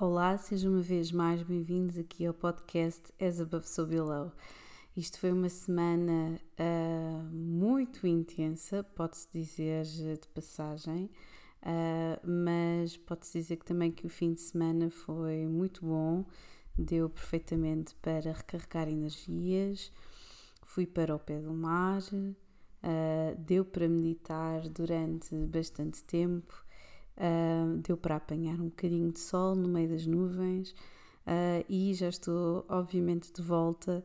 Olá, sejam uma vez mais bem-vindos aqui ao podcast As Above So Below. Isto foi uma semana uh, muito intensa, pode-se dizer de passagem, uh, mas pode-se dizer que também que o fim de semana foi muito bom, deu perfeitamente para recarregar energias, fui para o pé do mar, uh, deu para meditar durante bastante tempo Uh, deu para apanhar um bocadinho de sol no meio das nuvens uh, e já estou, obviamente, de volta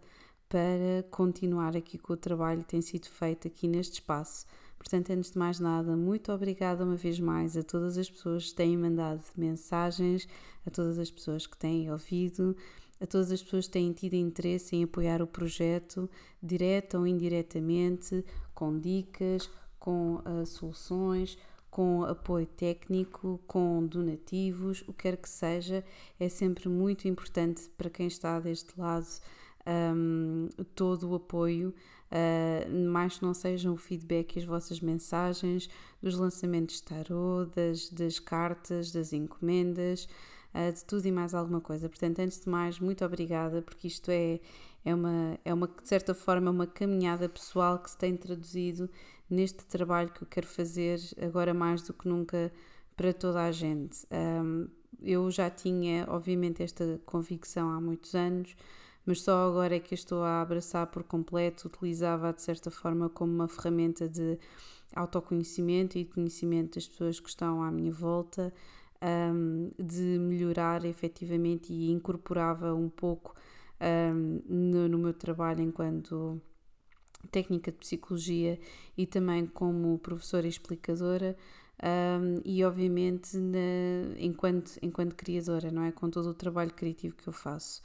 para continuar aqui com o trabalho que tem sido feito aqui neste espaço. Portanto, antes de mais nada, muito obrigada uma vez mais a todas as pessoas que têm mandado mensagens, a todas as pessoas que têm ouvido, a todas as pessoas que têm tido interesse em apoiar o projeto, direta ou indiretamente, com dicas, com uh, soluções com apoio técnico, com donativos, o que quer que seja, é sempre muito importante para quem está deste lado um, todo o apoio, uh, mais que não sejam o feedback e as vossas mensagens, dos lançamentos de tarot, das, das cartas, das encomendas, uh, de tudo e mais alguma coisa. Portanto, antes de mais, muito obrigada, porque isto é, é, uma, é uma, de certa forma, uma caminhada pessoal que se tem traduzido neste trabalho que eu quero fazer agora mais do que nunca para toda a gente. Um, eu já tinha, obviamente, esta convicção há muitos anos, mas só agora é que estou a abraçar por completo, utilizava de certa forma como uma ferramenta de autoconhecimento e conhecimento das pessoas que estão à minha volta, um, de melhorar efetivamente e incorporava um pouco um, no, no meu trabalho enquanto técnica de psicologia e também como professora e explicadora um, e obviamente na, enquanto, enquanto criadora, não é? Com todo o trabalho criativo que eu faço.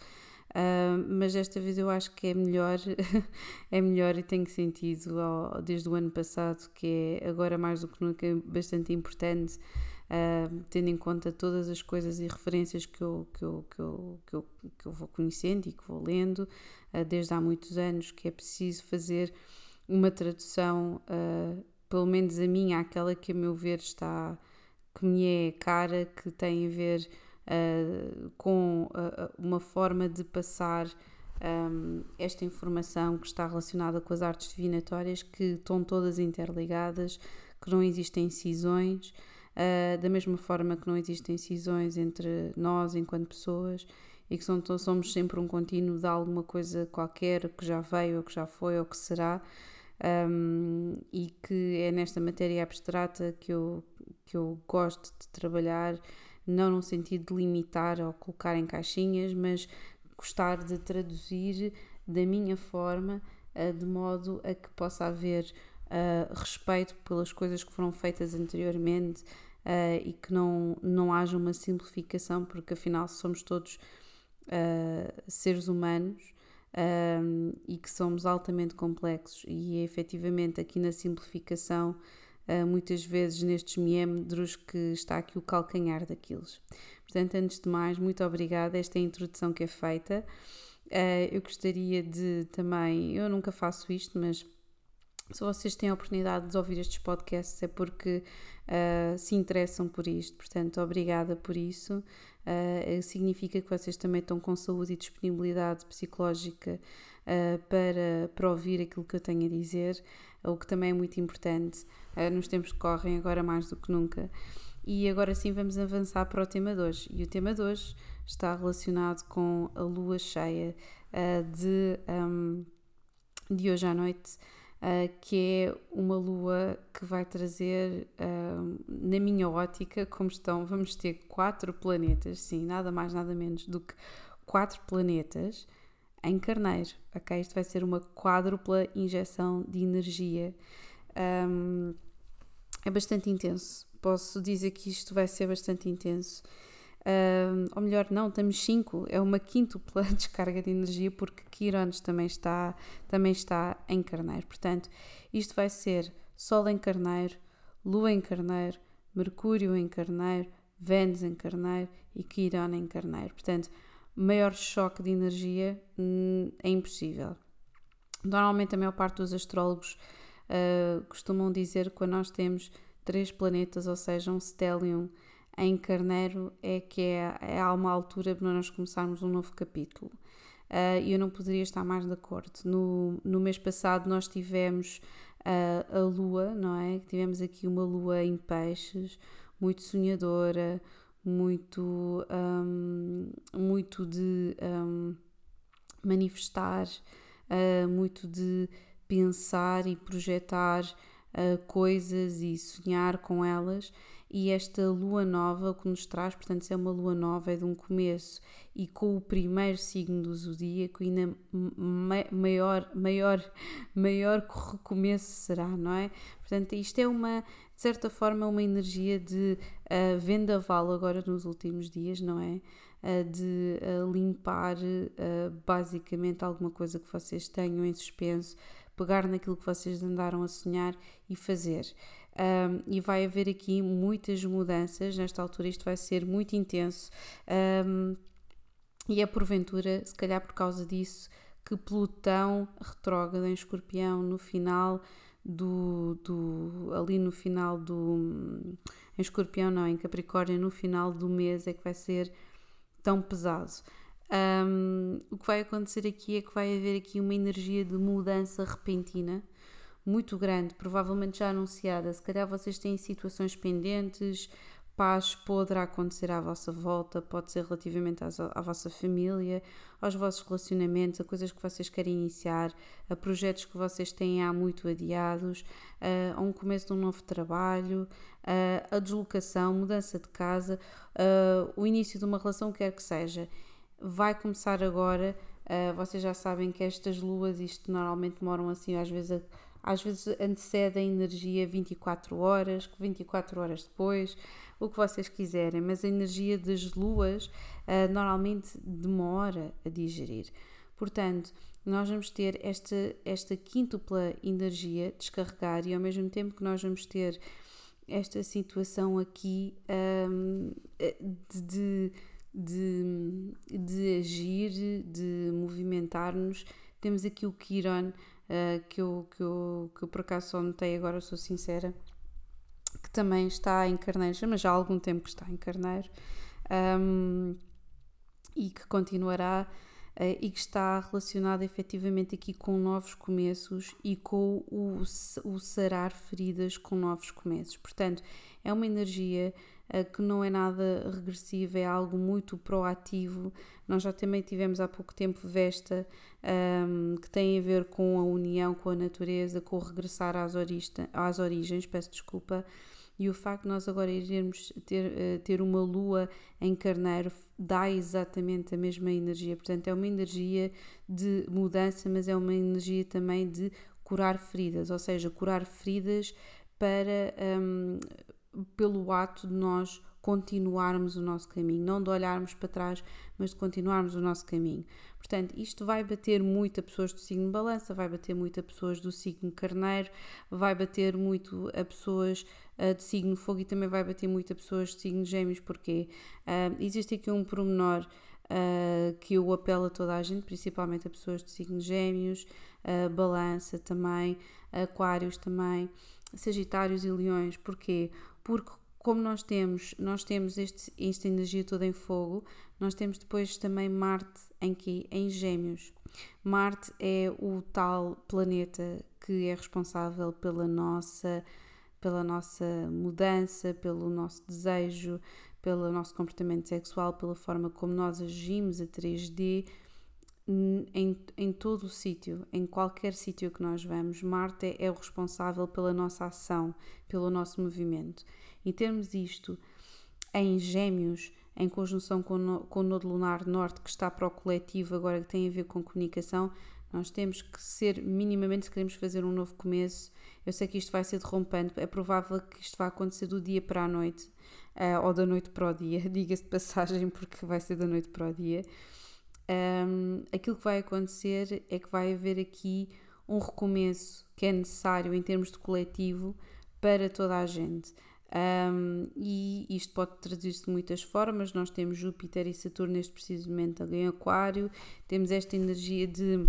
Mas desta vez eu acho que é melhor, é melhor e tenho sentido desde o ano passado que é agora mais do que nunca bastante importante uh, tendo em conta todas as coisas e referências que eu, que eu, que eu, que eu, que eu vou conhecendo e que vou lendo uh, desde há muitos anos, que é preciso fazer uma tradução, uh, pelo menos a minha, aquela que a meu ver está, que me é cara, que tem a ver com uma forma de passar um, esta informação que está relacionada com as artes divinatórias, que estão todas interligadas, que não existem cisões, Uh, da mesma forma que não existem cisões entre nós enquanto pessoas e que são, somos sempre um contínuo de alguma coisa qualquer que já veio, ou que já foi, ou que será, um, e que é nesta matéria abstrata que eu, que eu gosto de trabalhar, não no sentido de limitar ou colocar em caixinhas, mas gostar de traduzir da minha forma, uh, de modo a que possa haver uh, respeito pelas coisas que foram feitas anteriormente uh, e que não, não haja uma simplificação, porque afinal somos todos uh, seres humanos e que somos altamente complexos e é efetivamente aqui na simplificação muitas vezes nestes miembros que está aqui o calcanhar daqueles. Portanto, antes de mais, muito obrigada. Esta é a introdução que é feita. eu gostaria de também, eu nunca faço isto, mas se vocês têm a oportunidade de ouvir estes podcasts é porque uh, se interessam por isto, portanto, obrigada por isso. Uh, significa que vocês também estão com saúde e disponibilidade psicológica uh, para, para ouvir aquilo que eu tenho a dizer, o que também é muito importante nos tempos que correm, agora mais do que nunca. E agora sim vamos avançar para o tema de hoje. E o tema de hoje está relacionado com a lua cheia de, um, de hoje à noite uh, que é uma lua que vai trazer, uh, na minha ótica, como estão, vamos ter quatro planetas, sim, nada mais, nada menos do que quatro planetas em carneiro, ok? Isto vai ser uma quádrupla injeção de energia. Um, é bastante intenso. Posso dizer que isto vai ser bastante intenso. Uh, ou melhor, não, estamos 5, é uma quíntupla descarga de energia porque Quirones também está, também está em carneiro. Portanto, isto vai ser Sol em carneiro, Lua em carneiro, Mercúrio em carneiro, Vênus em carneiro e Quirón em carneiro. Portanto, maior choque de energia hum, é impossível. Normalmente a maior parte dos astrólogos uh, costumam dizer que quando nós temos três planetas, ou seja, um stellium em Carneiro é que é, é uma altura para nós começarmos um novo capítulo. Uh, e eu não poderia estar mais de acordo. No, no mês passado nós tivemos uh, a lua, não é? Tivemos aqui uma lua em peixes, muito sonhadora, muito, um, muito de um, manifestar, uh, muito de pensar e projetar uh, coisas e sonhar com elas. E esta lua nova, que nos traz, portanto, se é uma lua nova, é de um começo e com o primeiro signo do zodíaco, ainda maior, maior, maior recomeço será, não é? Portanto, isto é uma, de certa forma, uma energia de uh, vendaval agora nos últimos dias, não é? Uh, de uh, limpar basicamente alguma coisa que vocês tenham em suspenso pegar naquilo que vocês andaram a sonhar e fazer. Um, e vai haver aqui muitas mudanças. Nesta altura, isto vai ser muito intenso. Um, e é porventura, se calhar por causa disso, que Plutão retrógrado em Escorpião no final do, do ali no final do em Escorpião não, em Capricórnio no final do mês é que vai ser tão pesado. Um, o que vai acontecer aqui é que vai haver aqui uma energia de mudança repentina muito grande, provavelmente já anunciada. Se calhar vocês têm situações pendentes, paz poderá acontecer à vossa volta, pode ser relativamente às, à vossa família, aos vossos relacionamentos, a coisas que vocês querem iniciar, a projetos que vocês têm há muito adiados, a um começo de um novo trabalho, a deslocação, mudança de casa, o início de uma relação, quer que seja vai começar agora. Uh, vocês já sabem que estas luas, isto normalmente demoram assim, às vezes, às vezes antecede a energia 24 horas, 24 horas depois, o que vocês quiserem, mas a energia das luas uh, normalmente demora a digerir. Portanto, nós vamos ter esta, esta quíntupla energia descarregar e ao mesmo tempo que nós vamos ter esta situação aqui um, de, de de, de agir, de movimentar-nos. Temos aqui o Kiron, uh, que, eu, que, eu, que eu por acaso só notei agora, sou sincera, que também está em Carneiro, mas já há algum tempo que está em Carneiro, um, e que continuará uh, e que está relacionado efetivamente aqui com novos começos e com o, o sarar feridas com novos começos. Portanto, é uma energia que não é nada regressivo, é algo muito proativo. Nós já também tivemos há pouco tempo Vesta, um, ehm, que tem a ver com a união com a natureza, com o regressar às, orista, às origens, peço desculpa. E o facto de nós agora iremos ter, uh, ter uma lua em carneiro dá exatamente a mesma energia. Portanto, é uma energia de mudança, mas é uma energia também de curar feridas, ou seja, curar feridas para um, ehm, pelo ato de nós continuarmos o nosso caminho, não de olharmos para trás, mas de continuarmos o nosso caminho. Portanto, isto vai bater muito a pessoas do signo balança, vai bater muito a pessoas do signo carneiro, vai bater muito a pessoas uh, de signo fogo e também vai bater muito a pessoas de signo gêmeos, porque uh, existe aqui um pormenor uh, que eu apelo a toda a gente, principalmente a pessoas de signo gêmeos, balança também, aquários também, sagitários e leões, porque porque como nós temos, nós temos este, esta energia toda em fogo, nós temos depois também Marte em que em Gêmeos. Marte é o tal planeta que é responsável pela nossa pela nossa mudança, pelo nosso desejo, pelo nosso comportamento sexual, pela forma como nós agimos a 3D em, em todo o sítio, em qualquer sítio que nós vamos, Marte é o responsável pela nossa ação, pelo nosso movimento. E termos isto em Gêmeos, em conjunção com, no, com o Nodo Lunar Norte, que está para o coletivo, agora que tem a ver com comunicação, nós temos que ser minimamente, se queremos fazer um novo começo. Eu sei que isto vai ser derrompante, é provável que isto vá acontecer do dia para a noite, uh, ou da noite para o dia, diga-se de passagem, porque vai ser da noite para o dia um, aquilo que vai acontecer é que vai haver aqui um recomeço que é necessário em termos de coletivo para toda a gente. Um, e isto pode traduzir-se de muitas formas. Nós temos Júpiter e Saturno neste preciso momento em Aquário, temos esta energia de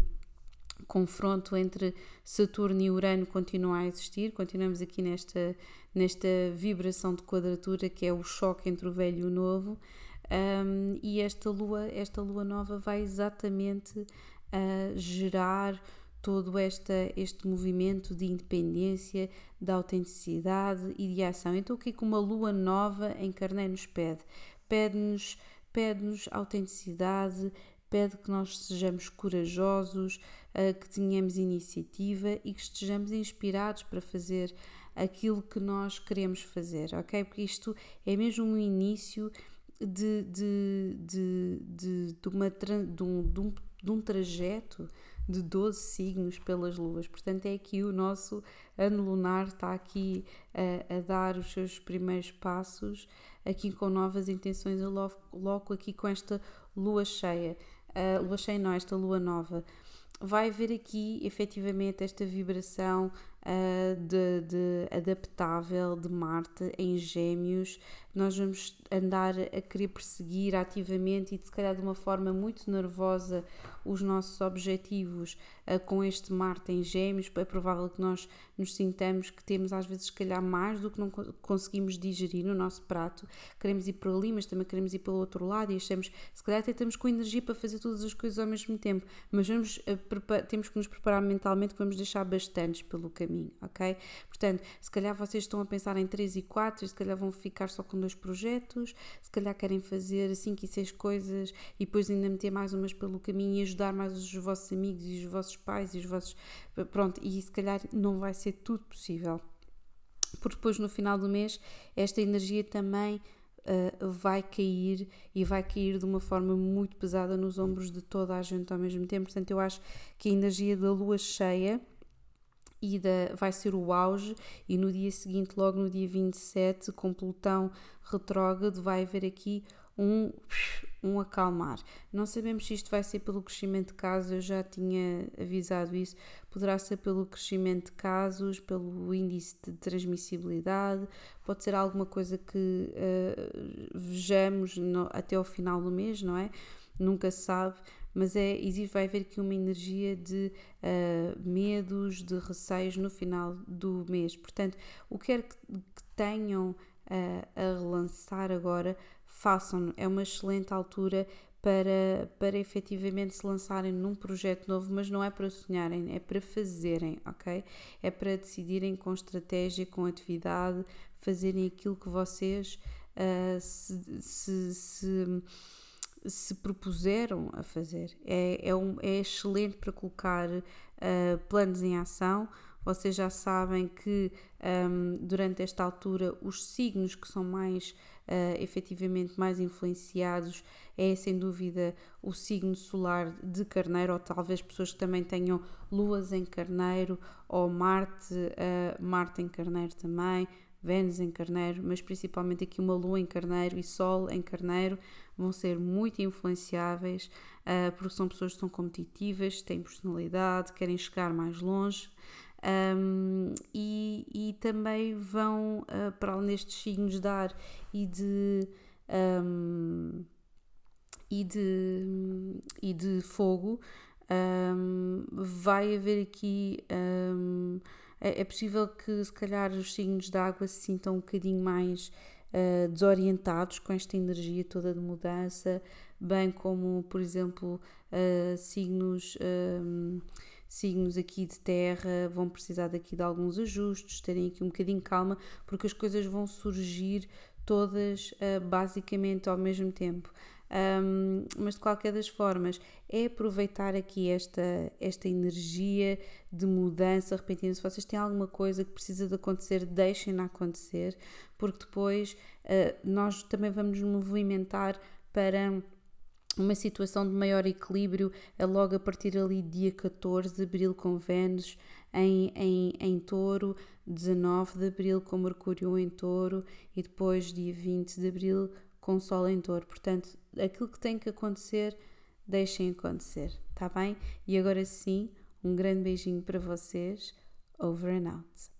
confronto entre Saturno e Urano continua a existir, continuamos aqui nesta, nesta vibração de quadratura que é o choque entre o velho e o novo. Um, e esta lua, esta lua nova vai exatamente uh, gerar todo esta, este movimento de independência, de autenticidade e de ação. Então, o que é que uma lua nova em Carneiro nos pede? Pede-nos pede-nos autenticidade, pede que nós sejamos corajosos, uh, que tenhamos iniciativa e que estejamos inspirados para fazer aquilo que nós queremos fazer, ok? Porque isto é mesmo um início de, de, de, de, de, uma, de, um, de, um, de um trajeto de 12 signos pelas luas. Portanto, é aqui o nosso ano lunar está aqui a, a dar os seus primeiros passos, aqui com novas intenções. Eu coloco aqui com esta lua cheia, lua cheia não, esta lua nova. Vai haver aqui efetivamente esta vibração uh, de, de adaptável de Marte em Gêmeos nós vamos andar a querer perseguir ativamente e se calhar de uma forma muito nervosa os nossos objetivos uh, com este Marte em Gêmeos, é provável que nós nos sintamos que temos às vezes se calhar mais do que não conseguimos digerir no nosso prato, queremos ir para ali, mas também queremos ir pelo outro lado e achamos, se calhar até estamos com energia para fazer todas as coisas ao mesmo tempo, mas vamos, uh, temos que nos preparar mentalmente que vamos deixar bastantes pelo caminho, ok? Portanto, se calhar vocês estão a pensar em 3 e 4 e se calhar vão ficar só com dois projetos, se calhar querem fazer 5 e 6 coisas e depois ainda meter mais umas pelo caminho e ajudar mais os vossos amigos e os vossos pais e os vossos. Pronto, e se calhar não vai ser tudo possível. Porque depois no final do mês esta energia também Uh, vai cair e vai cair de uma forma muito pesada nos ombros de toda a gente ao mesmo tempo. Portanto, eu acho que a energia da lua cheia e da, vai ser o auge, e no dia seguinte, logo no dia 27, com Plutão retrógrado, vai haver aqui um, um acalmar. Não sabemos se isto vai ser pelo crescimento de casos, eu já tinha avisado isso, poderá ser pelo crescimento de casos, pelo índice de transmissibilidade, pode ser alguma coisa que uh, vejamos no, até ao final do mês, não é? Nunca se sabe, mas é, existe, vai haver aqui uma energia de uh, medos, de receios no final do mês. Portanto, o que quer que, que tenham uh, a relançar agora, façam-no. É uma excelente altura para, para efetivamente se lançarem num projeto novo, mas não é para sonharem, é para fazerem, ok? É para decidirem com estratégia, com atividade, fazerem aquilo que vocês uh, se, se, se se propuseram a fazer. É, é, um, é excelente para colocar uh, planos em ação. Vocês já sabem que um, durante esta altura os signos que são mais uh, efetivamente mais influenciados é sem dúvida o signo solar de Carneiro, ou talvez pessoas que também tenham luas em Carneiro, ou Marte, uh, Marte em Carneiro também, Vênus em Carneiro, mas principalmente aqui uma Lua em Carneiro e Sol em Carneiro vão ser muito influenciáveis uh, porque são pessoas que são competitivas, têm personalidade, querem chegar mais longe. Um, e, e, também vão uh, para além destes signos de ar e de um, e de e de fogo vai haver aqui é, é, possível que se calhar os signos de água se sintam um bocadinho mais uh, desorientados com esta energia toda de mudança, bem como, por exemplo, uh, signos. Ehm, signos aqui de terra vão precisar daqui de alguns ajustes, terem aqui um bocadinho calma, porque as coisas vão surgir todas uh, basicamente ao mesmo tempo. Um, mas de qualquer das formas, é aproveitar aqui esta, esta energia de mudança repentina. Se vocês têm alguma coisa que precisa de acontecer, deixem-na acontecer, porque depois uh, nós também vamos nos movimentar para uma situação de maior equilíbrio logo a partir ali dia 14 de abril com Vênus em, em, em touro, 19 de abril com Mercúrio em touro e depois dia 20 de abril com o sol em dor. Portanto, aquilo que tem que acontecer, deixem acontecer, tá bem? E agora sim, um grande beijinho para vocês. Over and out.